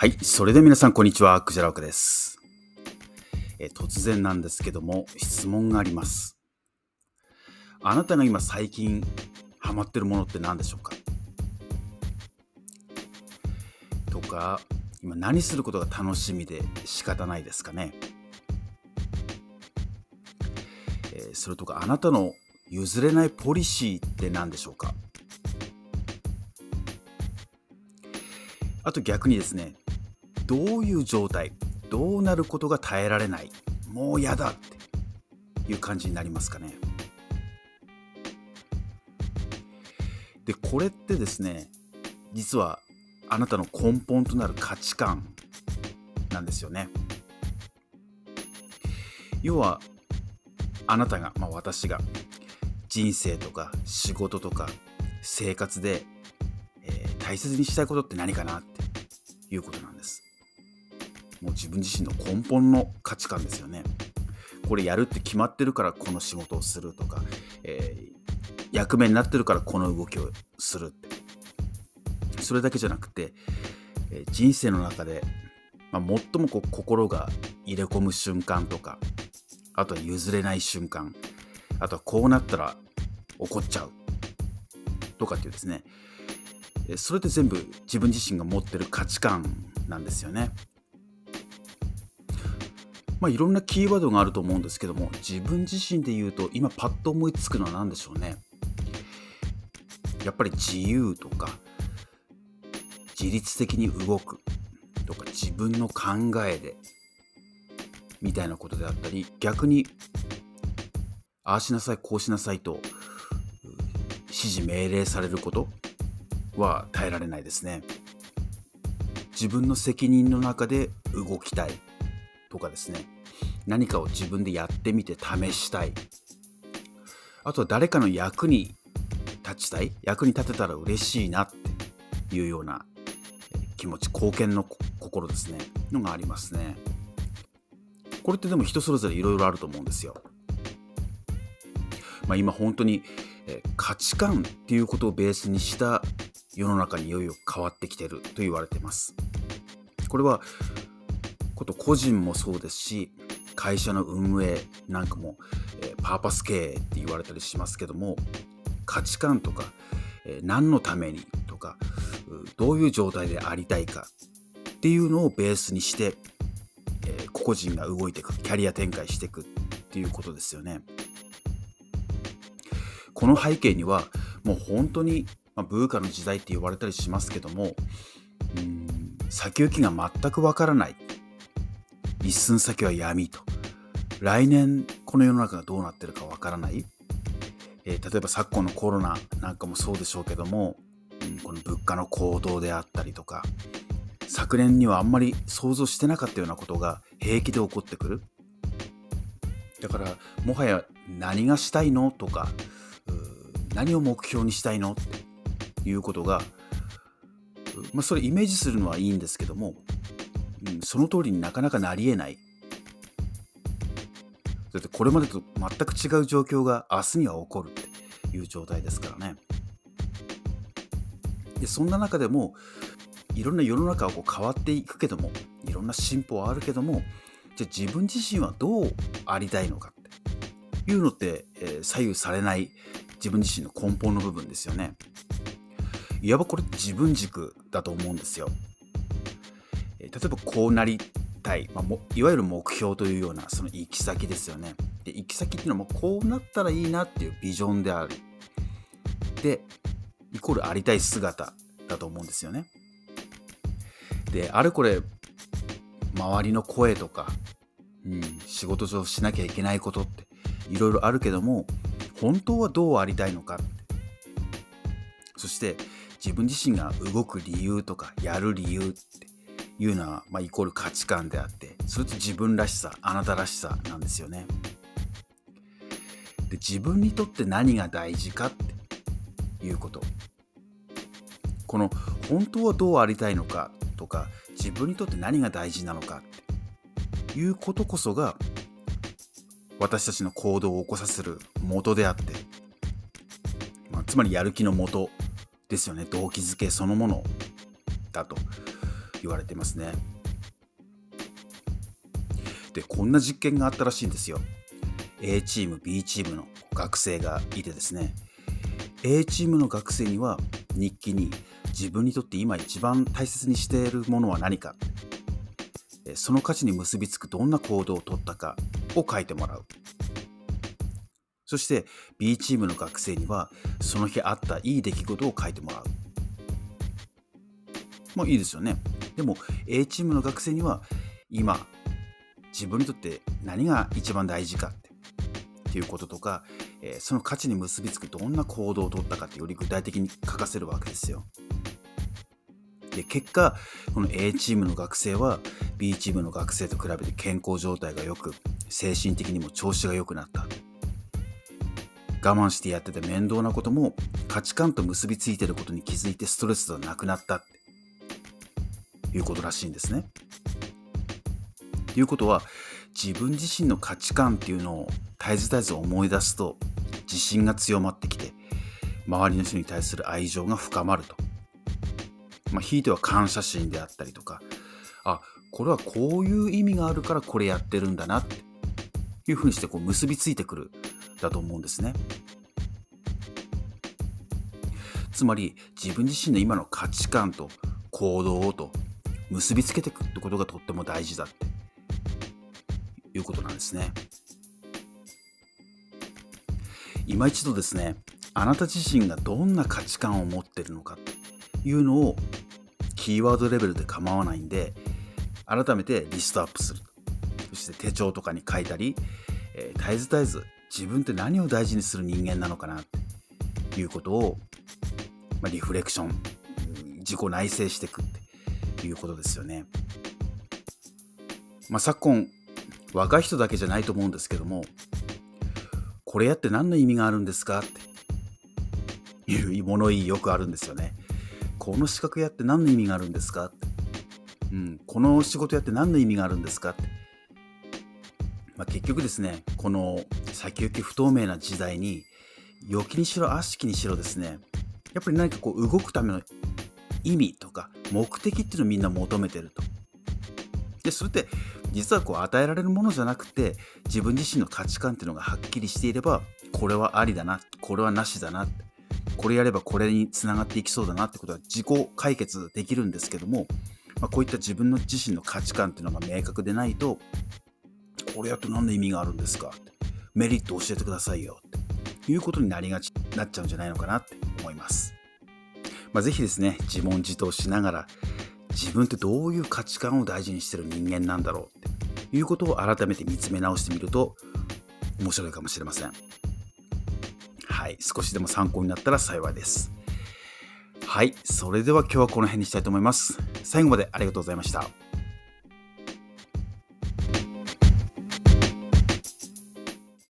はい、それでは皆さん、こんにちは。クジラオクです、え突然なんですけども、質問があります。あなたが今最近ハマってるものって何でしょうか？とか、今何することが楽しみで仕方ないですかね、えーそれとか、あなたの譲れないポリシーって何でしょうか？あと逆にですね、どういう状態、どうなることが耐えられない、もう嫌だっていう感じになりますかね。で、これってですね、実はあなたの根本となる価値観なんですよね。要は、あなたが、まあ私が、人生とか仕事とか生活で、えー大切にしたいことって何かなっていうことなんです。もう自分自身の根本の価値観ですよね。これやるって決まってるからこの仕事をするとか、えー役目になってるからこの動きをするって。それだけじゃなくて、えー人生の中で、まあ、最もこう心が入れ込む瞬間とか、あとは譲れない瞬間、あとはこうなったら怒っちゃうとかっていうですね、それって全部自分自身が持ってる価値観なんですよね。まあいろんなキーワードがあると思うんですけども自分自身で言うと今パッと思いつくのは何でしょうね？やっぱり自由とか自律的に動くとか自分の考えでみたいなことであったり逆にああしなさいこうしなさいと指示命令されることは耐えられないですね。自分の責任の中で動きたいとかですね。何かを自分でやってみて試したい。あとは誰かの役に立ちたい。役に立てたら嬉しいなっていうような気持ち、貢献の心ですね。のがありますね。これってでも人それぞれいろいろあると思うんですよ。まあ、今本当に価値観っていうことをベースにした世の中にいよいよ変わってきてると言われてます。これはこと個人もそうですし会社の運営なんかも、えパーパス経営って言われたりしますけども価値観とか、え何のためにとかどういう状態でありたいかっていうのをベースにして、え個々人が動いていくキャリア展開していくっていうことですよね。この背景にはもう本当に、まあ、ブーカの時代って言われたりしますけどもうん先行きが全くわからない一寸先は闇と。来年この世の中がどうなってるかわからない、えー例えば昨今のコロナなんかもそうでしょうけども、うんこの物価の高騰であったりとか昨年にはあんまり想像してなかったようなことが平気で起こってくる。だからもはや何がしたいのとか何を目標にしたいのっていうことが、まあ、それイメージするのはいいんですけども、うん、その通りになかなかなりえない。だってこれまでと全く違う状況が明日には起こるっていう状態ですからね。でそんな中でもいろんな世の中はこう変わっていくけどもいろんな進歩はあるけどもじゃあ自分自身はどうありたいのかっていうのって、えー左右されない自分自身の根本の部分ですよね。いわばこれ自分軸だと思うんですよ。例えばこうなりたい、まあ、もいわゆる目標というようなその行き先ですよね。で行き先っていうのはもこうなったらいいなっていうビジョンである。で、イコールありたい姿だと思うんですよね。で、あれこれ、周りの声とか、うん、仕事上しなきゃいけないことっていろいろあるけども、本当はどうありたいのかそして自分自身が動く理由とかやる理由っていうのは、まあ、イコール価値観であってそれと自分らしさあなたらしさなんですよね。で自分にとって何が大事かっていうこと。この本当はどうありたいのかとか自分にとって何が大事なのかっていうことこそが私たちの行動を起こさせる元であって、まあ、つまりやる気の元ですよね。動機づけそのものだと。言われてますね。で、こんな実験があったらしいんですよ。A チーム、B チームの学生がいてですね。A チームの学生には日記に自分にとって今一番大切にしているものは何か、その価値に結びつくどんな行動をとったかを書いてもらう。そして B チームの学生にはその日あったいい出来事を書いてもらう。まあいいですよね。でも A チームの学生には今自分にとって何が一番大事かってっていうこととか、えー、その価値に結びつくどんな行動をとったかってより具体的に書かせるわけですよ。で結果この A チームの学生は B チームの学生と比べて健康状態が良く精神的にも調子が良くなった我慢してやってて面倒なことも価値観と結びついてることに気づいてストレスがなくなったっていうことらしいんですね。ということは自分自身の価値観っていうのを絶えず絶えず思い出すと自信が強まってきて周りの人に対する愛情が深まると。まあ、ひいては感謝心であったりとかあこれはこういう意味があるからこれやってるんだなっていうふうにしてこう結びついてくるだと思うんですね。つまり自分自身の今の価値観と行動と結びつけていくってことがとっても大事だっていうことなんですね。今一度ですね、あなた自身がどんな価値観を持ってるのかというのをキーワードレベルで構わないんで、改めてリストアップする。そして手帳とかに書いたり、えー、絶えず絶えず自分って何を大事にする人間なのかなということを、まあ、リフレクション、自己内省していくっていうことですよね。まあ、昨今、若い人だけじゃないと思うんですけども、これやって何の意味があるんですか？っていう物言いよくあるんですよね。この資格やって何の意味があるんですか？って。うん、この仕事やって何の意味があるんですか？って。まあ、結局ですね、この先行き不透明な時代に、良きにしろ悪しきにしろですね、やっぱり何かこう動くための意味とか目的っていうのをみんな求めてると。で、それって実はこう与えられるものじゃなくて自分自身の価値観っていうのがはっきりしていればこれはありだなこれはなしだなこれやればこれにつながっていきそうだなってことは自己解決できるんですけども、まあ、こういった自分の自身の価値観っていうのが明確でないとこれやって何の意味があるんですか？メリット教えてくださいよっていうことになりがちになっちゃうんじゃないのかなって思います。まあ、ぜひですね自問自答しながら自分ってどういう価値観を大事にしてる人間なんだろうっていうことを改めて見つめ直してみると面白いかもしれません。はい、少しでも参考になったら幸いです。はい、それでは今日はこの辺にしたいと思います。最後までありがとうございました。